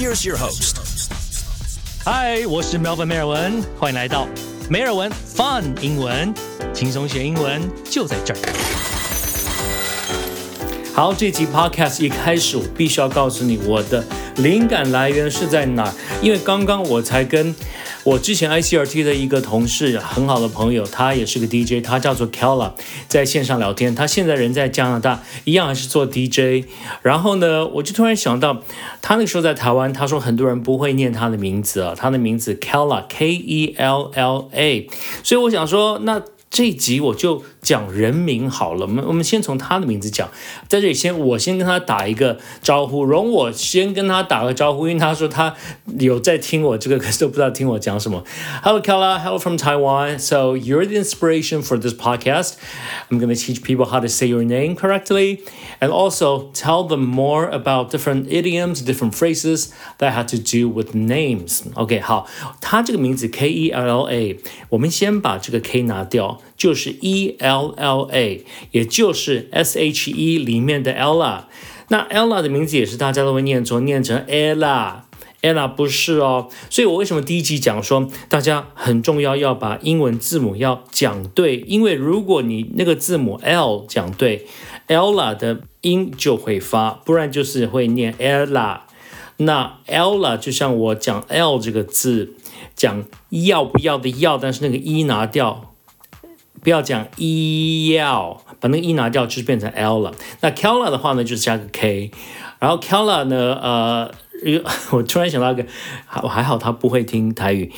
Here's your host. 嗨，我是 Melvin 梅尔文，欢迎来到梅尔文 Fun 英文，轻松学英文就在这儿。好，这集 Podcast 一开始，我必须要告诉你我的灵感来源是在哪儿，因为刚刚我才跟我之前 ICRT 的一个同事，很好的朋友，他也是个 DJ，他叫做 Kella，在线上聊天。他现在人在加拿大，一样还是做 DJ。然后呢，我就突然想到，他那个时候在台湾，他说很多人不会念他的名字啊，他的名字 Kella，K E L L A。所以我想说，那。这一集我就讲人名好了，我们我们先从他的名字讲，在这里先我先跟他打一个招呼，容我先跟他打个招呼，因为他说他有在听我这个，可是都不知道听我讲什么。Hello, Kala. Hello from Taiwan. So you're the inspiration for this podcast. I'm going to teach people how to say your name correctly, and also tell them more about different idioms, different phrases that have to do with names. OK，好，他这个名字 K E L L A，我们先把这个 K 拿掉。 就是 E L L A，也就是 S H E 里面的 Ella。那 Ella 的名字也是大家都会念错，念成 Ella，Ella 不是哦。所以我为什么第一集讲说大家很重要要把英文字母要讲对？因为如果你那个字母 L 讲对，Ella 的音就会发，不然就是会念 Ella。那 Ella 就像我讲 L 这个字，讲要不要的要，但是那个一拿掉。不要讲 e 要，把那个 e 拿掉，就是变成 l 了。那 Kella 的话呢，就是加个 k。然后 Kella 呢，呃，我突然想到一个，还还好他不会听台语。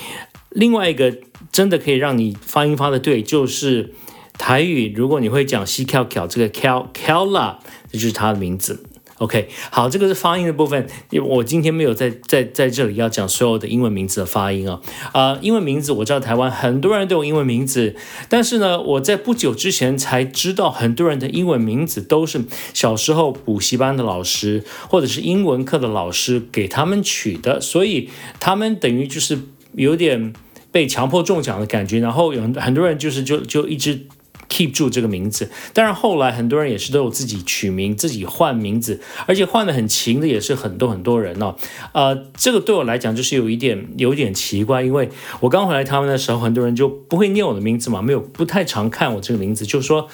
另外一个真的可以让你发音发的对，就是台语。如果你会讲西 Kel Kel，这个 Kel Kella，这就是他的名字。OK，好，这个是发音的部分。我今天没有在在在这里要讲所有的英文名字的发音啊。啊，英文名字我知道台湾很多人都有英文名字，但是呢，我在不久之前才知道很多人的英文名字都是小时候补习班的老师或者是英文课的老师给他们取的，所以他们等于就是有点被强迫中奖的感觉。然后有很多人就是就就一直。Keep 住这个名字，当然后来很多人也是都有自己取名、自己换名字，而且换的很勤的也是很多很多人哦。呃，这个对我来讲就是有一点有一点奇怪，因为我刚回来台湾的时候，很多人就不会念我的名字嘛，没有不太常看我这个名字，就说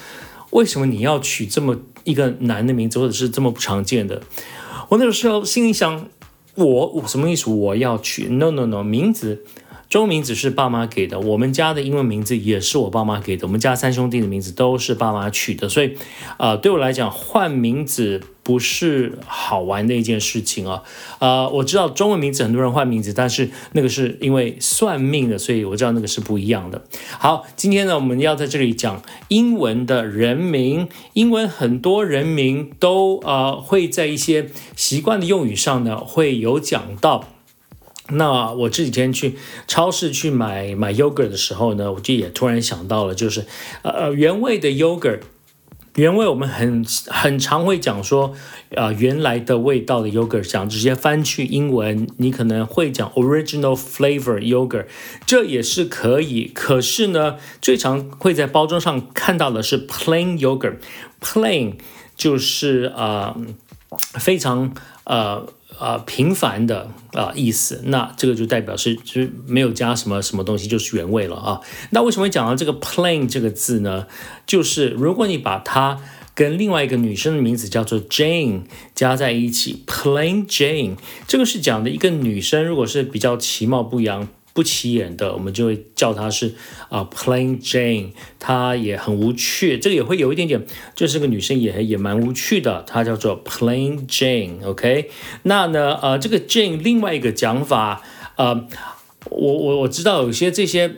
为什么你要取这么一个难的名字，或者是这么不常见的？我那个时候心里想，我我什么意思？我要取？No No No，名字。中文名字是爸妈给的，我们家的英文名字也是我爸妈给的。我们家三兄弟的名字都是爸妈取的，所以，呃，对我来讲换名字不是好玩的一件事情啊。呃，我知道中文名字很多人换名字，但是那个是因为算命的，所以我知道那个是不一样的。好，今天呢，我们要在这里讲英文的人名。英文很多人名都呃会在一些习惯的用语上呢会有讲到。那我这几天去超市去买买 yogurt 的时候呢，我就也突然想到了，就是呃呃原味的 yogurt，原味我们很很常会讲说，呃原来的味道的 yogurt，讲直接翻去英文，你可能会讲 original flavor yogurt，这也是可以。可是呢，最常会在包装上看到的是 plain yogurt，plain 就是呃非常呃。啊，平凡的啊意思，那这个就代表是就是没有加什么什么东西，就是原味了啊。那为什么会讲到这个 plain 这个字呢？就是如果你把它跟另外一个女生的名字叫做 Jane 加在一起，plain Jane，这个是讲的一个女生，如果是比较其貌不扬。不起眼的，我们就会叫她是啊，Plain Jane，她也很无趣，这个也会有一点点，就是个女生也也蛮无趣的，她叫做 Plain Jane，OK，那呢，呃，这个 Jane 另外一个讲法，呃，我我我知道有些这些。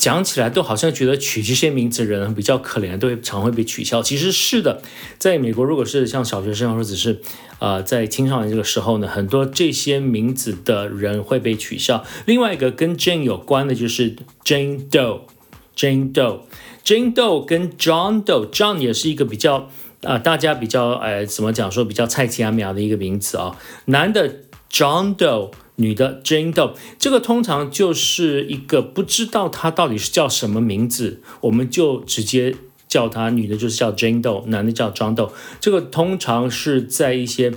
讲起来都好像觉得取这些名字的人比较可怜，都会常会被取笑。其实是的，在美国，如果是像小学生或者是呃在青少年这个时候呢，很多这些名字的人会被取笑。另外一个跟 Jane 有关的就是 Jane Doe，Jane Doe，Jane Doe 跟 John Doe，John 也是一个比较啊大家比较呃怎么讲说比较菜鸡阿苗的一个名字啊，男的 John Doe。女的 Jane Doe，这个通常就是一个不知道她到底是叫什么名字，我们就直接叫她女的，就是叫 Jane Doe，男的叫 John Doe。这个通常是在一些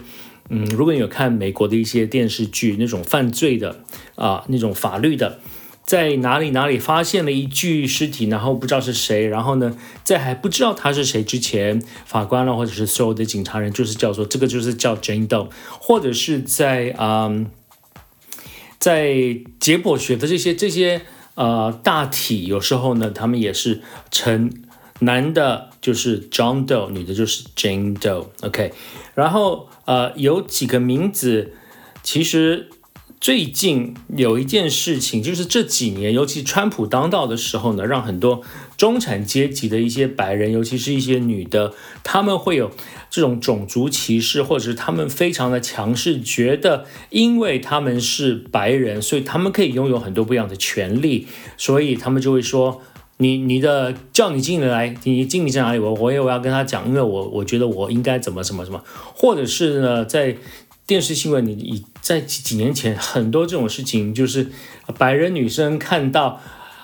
嗯，如果你有看美国的一些电视剧，那种犯罪的啊，那种法律的，在哪里哪里发现了一具尸体，然后不知道是谁，然后呢，在还不知道他是谁之前，法官了或者是所有的警察人，就是叫做这个就是叫 Jane Doe，或者是在嗯，在解剖学的这些这些呃大体，有时候呢，他们也是称。男的就是 John Doe，女的就是 Jane Doe，OK。然后呃有几个名字，其实最近有一件事情，就是这几年，尤其川普当道的时候呢，让很多中产阶级的一些白人，尤其是一些女的，他们会有这种种族歧视，或者是他们非常的强势，觉得因为他们是白人，所以他们可以拥有很多不一样的权利，所以他们就会说。你你的叫你经理来，你经理在哪里？我我也我要跟他讲，因为我我觉得我应该怎么什么什么，或者是呢，在电视新闻，你你在几几年前很多这种事情，就是白人女生看到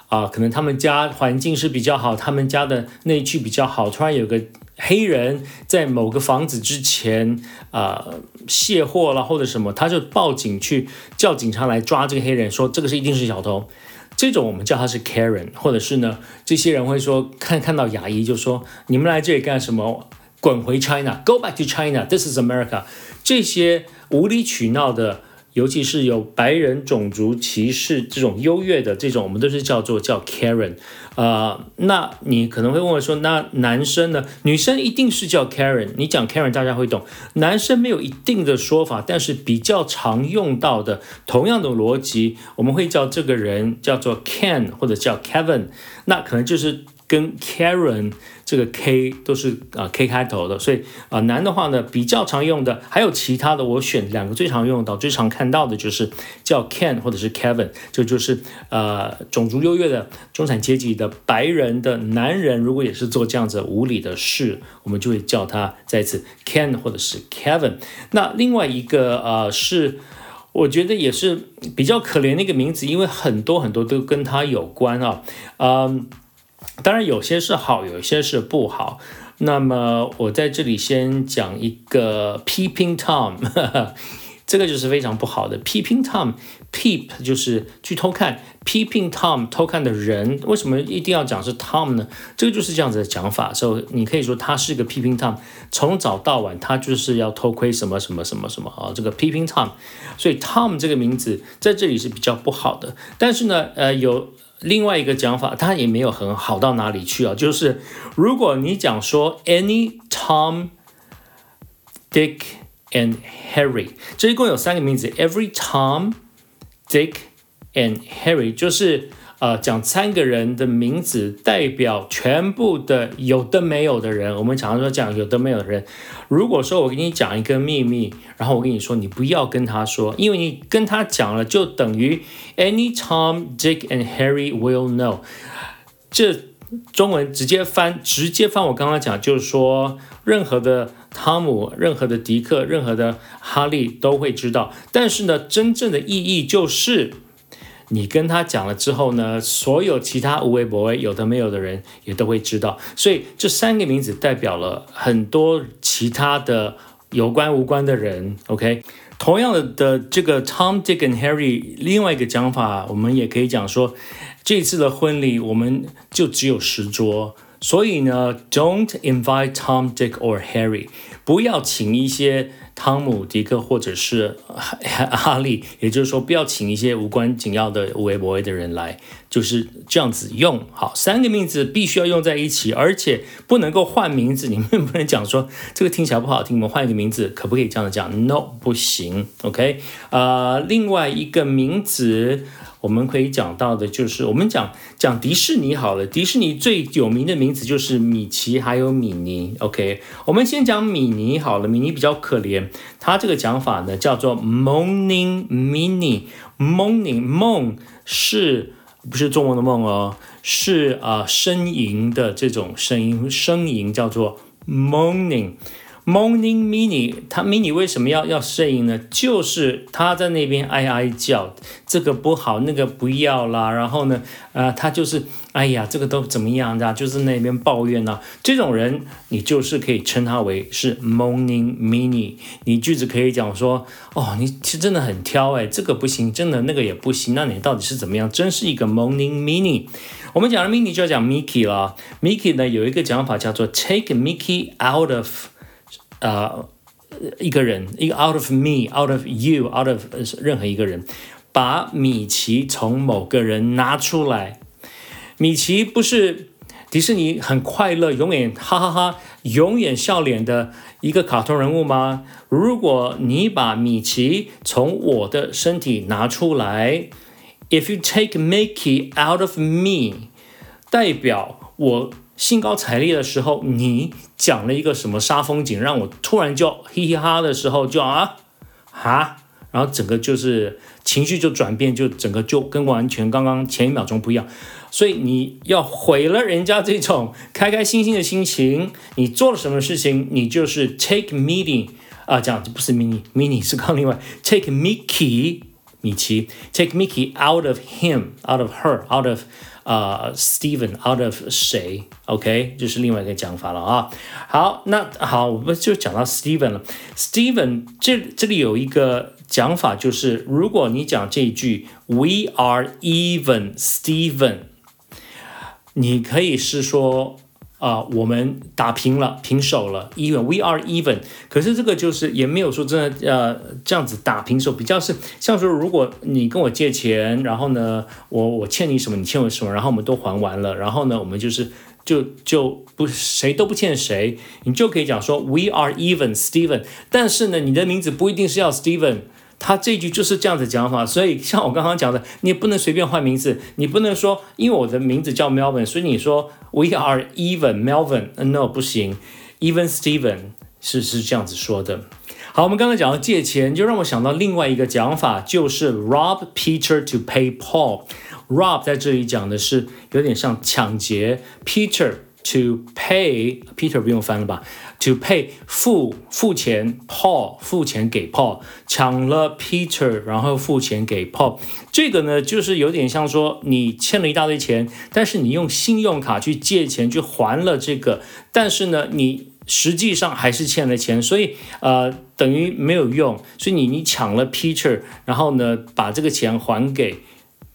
啊，可能他们家环境是比较好，他们家的内区比较好，突然有个黑人在某个房子之前啊卸货了或者什么，他就报警去叫警察来抓这个黑人，说这个是一定是小偷。这种我们叫他是 Karen，或者是呢，这些人会说看看到牙医就说你们来这里干什么？滚回 China，Go back to China，This is America。这些无理取闹的。尤其是有白人种族歧视这种优越的这种，我们都是叫做叫 Karen，呃，那你可能会问我说，那男生呢？女生一定是叫 Karen，你讲 Karen 大家会懂，男生没有一定的说法，但是比较常用到的同样的逻辑，我们会叫这个人叫做 Ken 或者叫 Kevin，那可能就是跟 Karen。这个 K 都是啊 K 开头的，所以啊男的话呢比较常用的，还有其他的，我选两个最常用到、最常看到的就是叫 Ken 或者是 Kevin，这就是呃种族优越的中产阶级的白人的男人，如果也是做这样子无理的事，我们就会叫他再次 Ken 或者是 Kevin。那另外一个呃是我觉得也是比较可怜的一个名字，因为很多很多都跟他有关啊，嗯。当然，有些是好，有些是不好。那么，我在这里先讲一个 peeping tom，这个就是非常不好的 peeping tom，peep 就是去偷看，peeping tom 偷看的人，为什么一定要讲是 tom 呢？这个就是这样子的讲法，所以你可以说他是个 peeping tom，从早到晚他就是要偷窥什么什么什么什么啊，这个 peeping tom，所以 tom 这个名字在这里是比较不好的。但是呢，呃，有。另外一个讲法，它也没有很好到哪里去啊。就是如果你讲说 any Tom, Dick and Harry，这一共有三个名字，every Tom, Dick and Harry，就是。呃，讲三个人的名字代表全部的有的没有的人。我们常常说讲有的没有的人。如果说我给你讲一个秘密，然后我跟你说你不要跟他说，因为你跟他讲了，就等于 any Tom, Dick and Harry will know。这中文直接翻，直接翻。我刚刚讲就是说，任何的汤姆、任何的迪克、任何的哈利都会知道。但是呢，真正的意义就是。你跟他讲了之后呢，所有其他无微不微有的没有的人也都会知道，所以这三个名字代表了很多其他的有关无关的人。OK，同样的的这个 Tom、Dick and Harry，另外一个讲法，我们也可以讲说，这次的婚礼我们就只有十桌，所以呢，Don't invite Tom、Dick or Harry，不要请一些。汤姆、迪克或者是 哈利，也就是说，不要请一些无关紧要的无微不微的人来，就是这样子用。好，三个名字必须要用在一起，而且不能够换名字。你们不能讲说这个听起来不好听，我们换一个名字，可不可以这样子讲？No，不行。OK，呃，另外一个名字。我们可以讲到的就是，我们讲讲迪士尼好了。迪士尼最有名的名字就是米奇还有米妮。OK，我们先讲米妮好了。米妮比较可怜，它这个讲法呢叫做 moaning mini。moaning 梦是不是中文的梦哦？是啊，呻吟的这种声音，呻吟叫做 moaning。Morning Mini，他 Mini 为什么要要摄影呢？就是他在那边哀哀叫，这个不好，那个不要啦。然后呢，呃，他就是哎呀，这个都怎么样的，就是那边抱怨呢。这种人，你就是可以称他为是 Morning Mini。你句子可以讲说，哦，你其实真的很挑哎，这个不行，真的那个也不行，那你到底是怎么样？真是一个 Morning Mini。我们讲了 Mini 就要讲 Mickey 了。Mickey 呢有一个讲法叫做 Take Mickey out of。呃，一个人，一个 out of me，out of you，out of 任何一个人，把米奇从某个人拿出来。米奇不是迪士尼很快乐，永远哈哈哈，永远笑脸的一个卡通人物吗？如果你把米奇从我的身体拿出来，if you take Mickey out of me，代表我。兴高采烈的时候，你讲了一个什么杀风景，让我突然就嘻嘻哈的时候就啊啊，然后整个就是情绪就转变，就整个就跟完全刚刚前一秒钟不一样。所以你要毁了人家这种开开心心的心情。你做了什么事情，你就是 take meeting 啊，这样不是 mini，mini 是刚另外 take Mickey 米奇 take Mickey out of him，out of her，out of。啊，Steven out of 谁？OK，就是另外一个讲法了啊。好，那好，我们就讲到 Steven 了。Steven 这这里有一个讲法，就是如果你讲这一句 We are even Steven，你可以是说。 啊，我们打平了，平手了，even，we are even。可是这个就是也没有说真的，呃，这样子打平手，比较是像说，如果你跟我借钱，然后呢，我我欠你什么，你欠我什么，然后我们都还完了，然后呢，我们就是就就不谁都不欠谁，你就可以讲说 we are even，Steven。但是呢，你的名字不一定是要 Steven。他这句就是这样子讲法，所以像我刚刚讲的，你也不能随便换名字，你不能说因为我的名字叫 Melvin，所以你说 We are even Melvin，No 不行，Even Steven 是是这样子说的。好，我们刚刚讲到借钱，就让我想到另外一个讲法，就是 rob Peter to pay Paul。rob 在这里讲的是有点像抢劫，Peter。To pay Peter 不用翻了吧？To pay 付付钱，Paul 付钱给 Paul，抢了 Peter，然后付钱给 Paul。这个呢，就是有点像说你欠了一大堆钱，但是你用信用卡去借钱去还了这个，但是呢，你实际上还是欠了钱，所以呃等于没有用。所以你你抢了 Peter，然后呢把这个钱还给。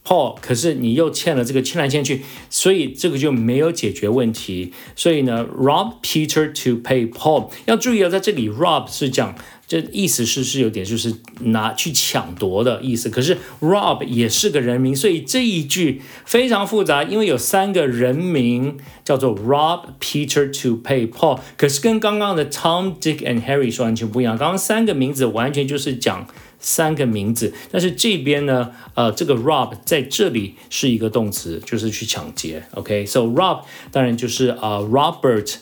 Paul，可是你又欠了这个欠来欠去，所以这个就没有解决问题。所以呢，rob Peter to pay Paul。要注意啊，在这里 rob 是讲，这意思是是有点就是拿去抢夺的意思。可是 rob 也是个人名，所以这一句非常复杂，因为有三个人名叫做 rob Peter to pay Paul。可是跟刚刚的 Tom、Dick and Harry 说完全不一样。刚刚三个名字完全就是讲。三个名字，但是这边呢，呃，这个 rob 在这里是一个动词，就是去抢劫。OK，so rob 当然就是呃 Robert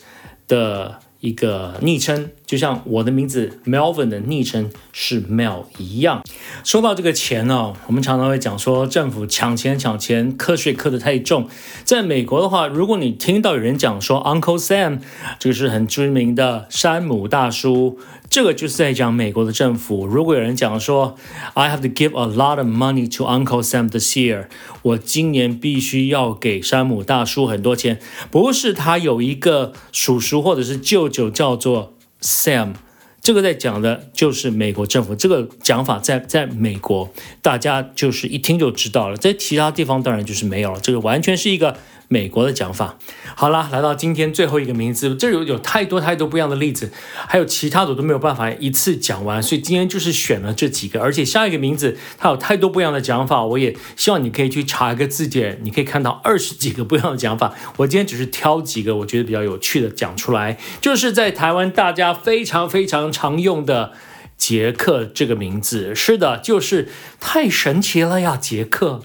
的一个昵称，就像我的名字 Melvin 的昵称是 Mel 一样。说到这个钱呢，我们常常会讲说政府抢钱抢钱，课税课得太重。在美国的话，如果你听到有人讲说 Uncle Sam，这个是很知名的山姆大叔。这个就是在讲美国的政府。如果有人讲说，I have to give a lot of money to Uncle Sam this year，我今年必须要给山姆大叔很多钱，不是他有一个叔叔或者是舅舅叫做 Sam，这个在讲的就是美国政府。这个讲法在在美国，大家就是一听就知道了，在其他地方当然就是没有了。这个完全是一个。美国的讲法，好啦，来到今天最后一个名字，这有有太多太多不一样的例子，还有其他的我都没有办法一次讲完，所以今天就是选了这几个，而且下一个名字它有太多不一样的讲法，我也希望你可以去查一个字典，你可以看到二十几个不一样的讲法，我今天只是挑几个我觉得比较有趣的讲出来，就是在台湾大家非常非常常用的杰克这个名字，是的，就是太神奇了呀，杰克。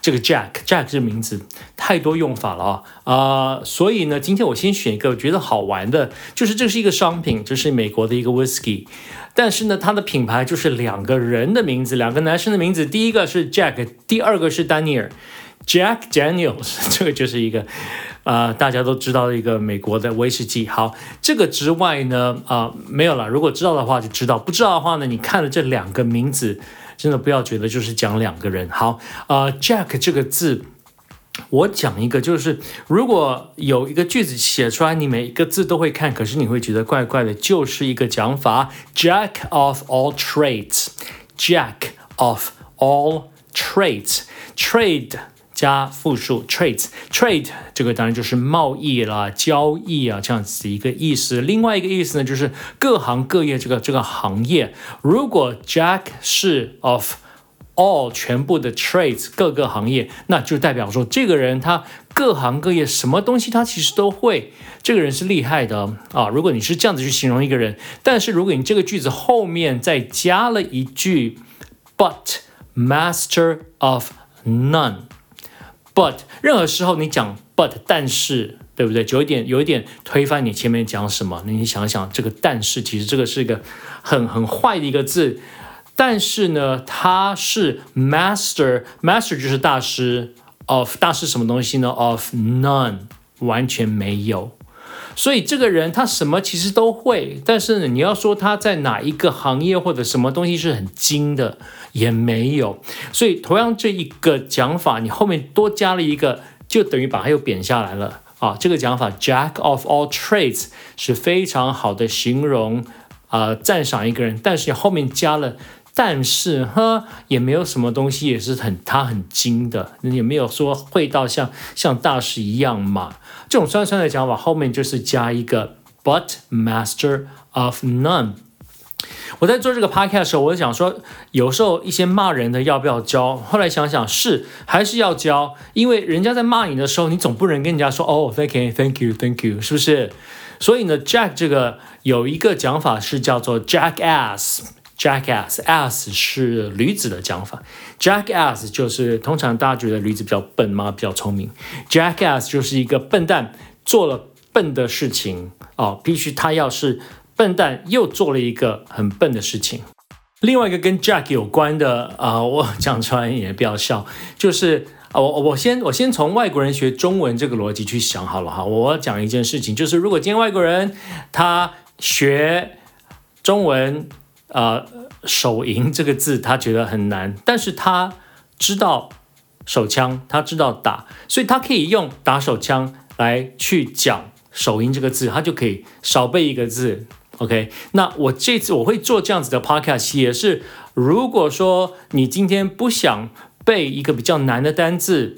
这个 Jack，Jack 这名字太多用法了啊啊！所以呢，今天我先选一个我觉得好玩的，就是这是一个商品，这是美国的一个 Whisky，但是呢，它的品牌就是两个人的名字，两个男生的名字，第一个是 Jack，第二个是 Daniel，Jack Daniels，这个就是一个。啊，大家都知道的一个美国的威士忌。好，这个之外呢，啊，没有了。如果知道的话就知道，不知道的话呢，你看了这两个名字，真的不要觉得就是讲两个人。好，啊，Jack 这个字，我讲一个，就是如果有一个句子写出来，你每一个字都会看，可是你会觉得怪怪的，就是一个讲法，Jack of all trades，Jack of all trades，trade。加复数 trades，trade 这个当然就是贸易啦、交易啊这样子的一个意思。另外一个意思呢，就是各行各业这个这个行业。如果 Jack 是 of all 全部的 trades 各个行业，那就代表说这个人他各行各业什么东西他其实都会，这个人是厉害的啊。如果你是这样子去形容一个人，但是如果你这个句子后面再加了一句 but master of none。But 任何时候你讲 but 但是对不对？就有一点有一点推翻你前面讲什么？那你想想这个但是其实这个是一个很很坏的一个字。但是呢，它是 master，master 就是大师 of 大师什么东西呢？of none 完全没有。所以这个人他什么其实都会，但是呢，你要说他在哪一个行业或者什么东西是很精的，也没有。所以同样这一个讲法，你后面多加了一个，就等于把它又贬下来了啊。这个讲法 Jack of all trades 是非常好的形容啊，赞赏一个人，但是后面加了。但是哈，也没有什么东西也是很他很精的，也没有说会到像像大师一样嘛。这种酸酸的讲法后面就是加一个 but master of none。我在做这个 podcast 的时候，我就想说，有时候一些骂人的要不要教？后来想想是还是要教，因为人家在骂你的时候，你总不能跟人家说哦，thank you，thank you，thank you，是不是？所以呢，Jack 这个有一个讲法是叫做 jackass。Jackass，ass 是驴子的讲法。Jackass 就是通常大家觉得驴子比较笨吗？比较聪明。Jackass 就是一个笨蛋做了笨的事情哦，必须他要是笨蛋又做了一个很笨的事情。另外一个跟 Jack 有关的啊，我讲出来也比较笑，就是啊，我我先我先从外国人学中文这个逻辑去想好了哈。我讲一件事情，就是如果今天外国人他学中文。呃，手淫这个字他觉得很难，但是他知道手枪，他知道打，所以他可以用打手枪来去讲手淫这个字，他就可以少背一个字。OK，那我这次我会做这样子的 podcast，也是如果说你今天不想背一个比较难的单字，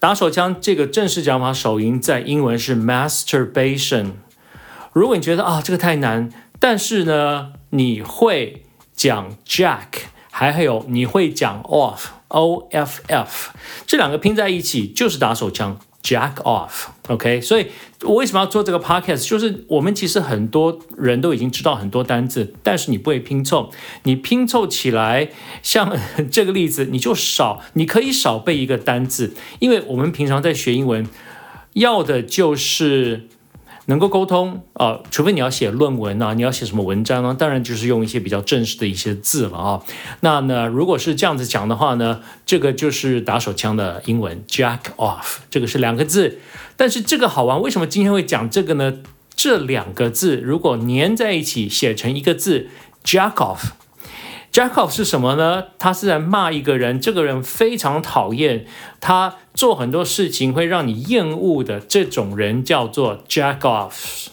打手枪这个正式讲法手淫在英文是 masturbation。如果你觉得啊这个太难，但是呢。你会讲 jack，还有你会讲 off，o f f，这两个拼在一起就是打手枪，jack off，OK。所以我为什么要做这个 podcast？就是我们其实很多人都已经知道很多单字，但是你不会拼凑，你拼凑起来，像 这个例子，你就少，你可以少背一个单字，因为我们平常在学英文，要的就是。能够沟通啊，除非你要写论文啊，你要写什么文章啊，当然就是用一些比较正式的一些字了啊。那呢，如果是这样子讲的话呢，这个就是打手枪的英文 jack off，这个是两个字。但是这个好玩，为什么今天会讲这个呢？这两个字如果粘在一起写成一个字 jack off。Jack off 是什么呢？他是在骂一个人，这个人非常讨厌，他做很多事情会让你厌恶的这种人叫做 Jack off。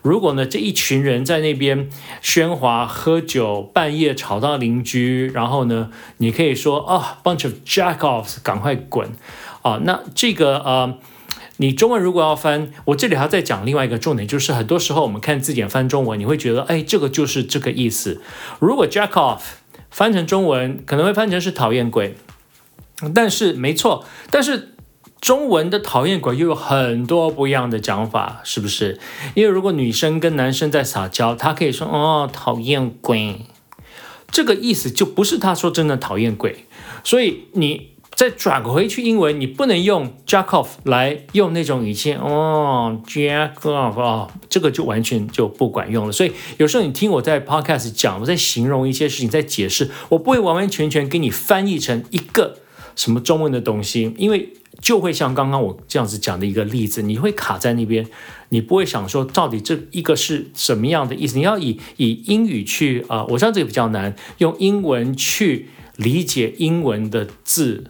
如果呢这一群人在那边喧哗喝酒，半夜吵到邻居，然后呢你可以说啊，bunch of Jack offs，赶快滚啊！那这个呃，你中文如果要翻，我这里还要再讲另外一个重点，就是很多时候我们看字典翻中文，你会觉得哎，这个就是这个意思。如果 Jack off。翻成中文可能会翻成是讨厌鬼，但是没错，但是中文的讨厌鬼又有很多不一样的讲法，是不是？因为如果女生跟男生在撒娇，他可以说哦讨厌鬼，这个意思就不是他说真的讨厌鬼，所以你。再转回去英文，你不能用 jack off 来用那种语气哦，jack off 啊，这个就完全就不管用了。所以有时候你听我在 podcast 讲，我在形容一些事情，在解释，我不会完完全全给你翻译成一个什么中文的东西，因为就会像刚刚我这样子讲的一个例子，你会卡在那边，你不会想说到底这一个是什么样的意思，你要以以英语去啊，我知道这个比较难，用英文去理解英文的字。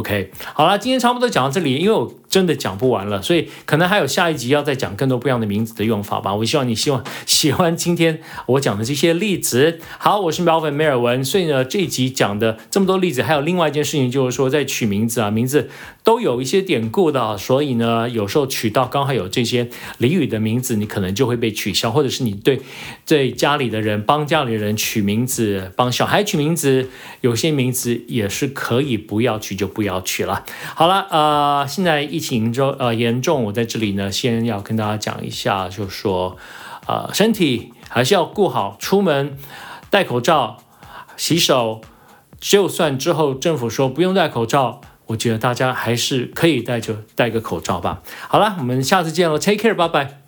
OK，好了，今天差不多讲到这里，因为我。真的讲不完了，所以可能还有下一集要再讲更多不一样的名字的用法吧。我希望你希望喜欢今天我讲的这些例子。好，我是苗粉梅尔文，所以呢这一集讲的这么多例子，还有另外一件事情就是说，在取名字啊，名字都有一些典故的，所以呢有时候取到刚好有这些俚语的名字，你可能就会被取消，或者是你对对家里的人帮家里人取名字，帮小孩取名字，有些名字也是可以不要取就不要取了。好了，呃，现在一。疫情中呃严重，我在这里呢，先要跟大家讲一下，就是说，呃，身体还是要顾好，出门戴口罩、洗手。就算之后政府说不用戴口罩，我觉得大家还是可以戴着戴个口罩吧。好了，我们下次见喽，Take care，拜拜。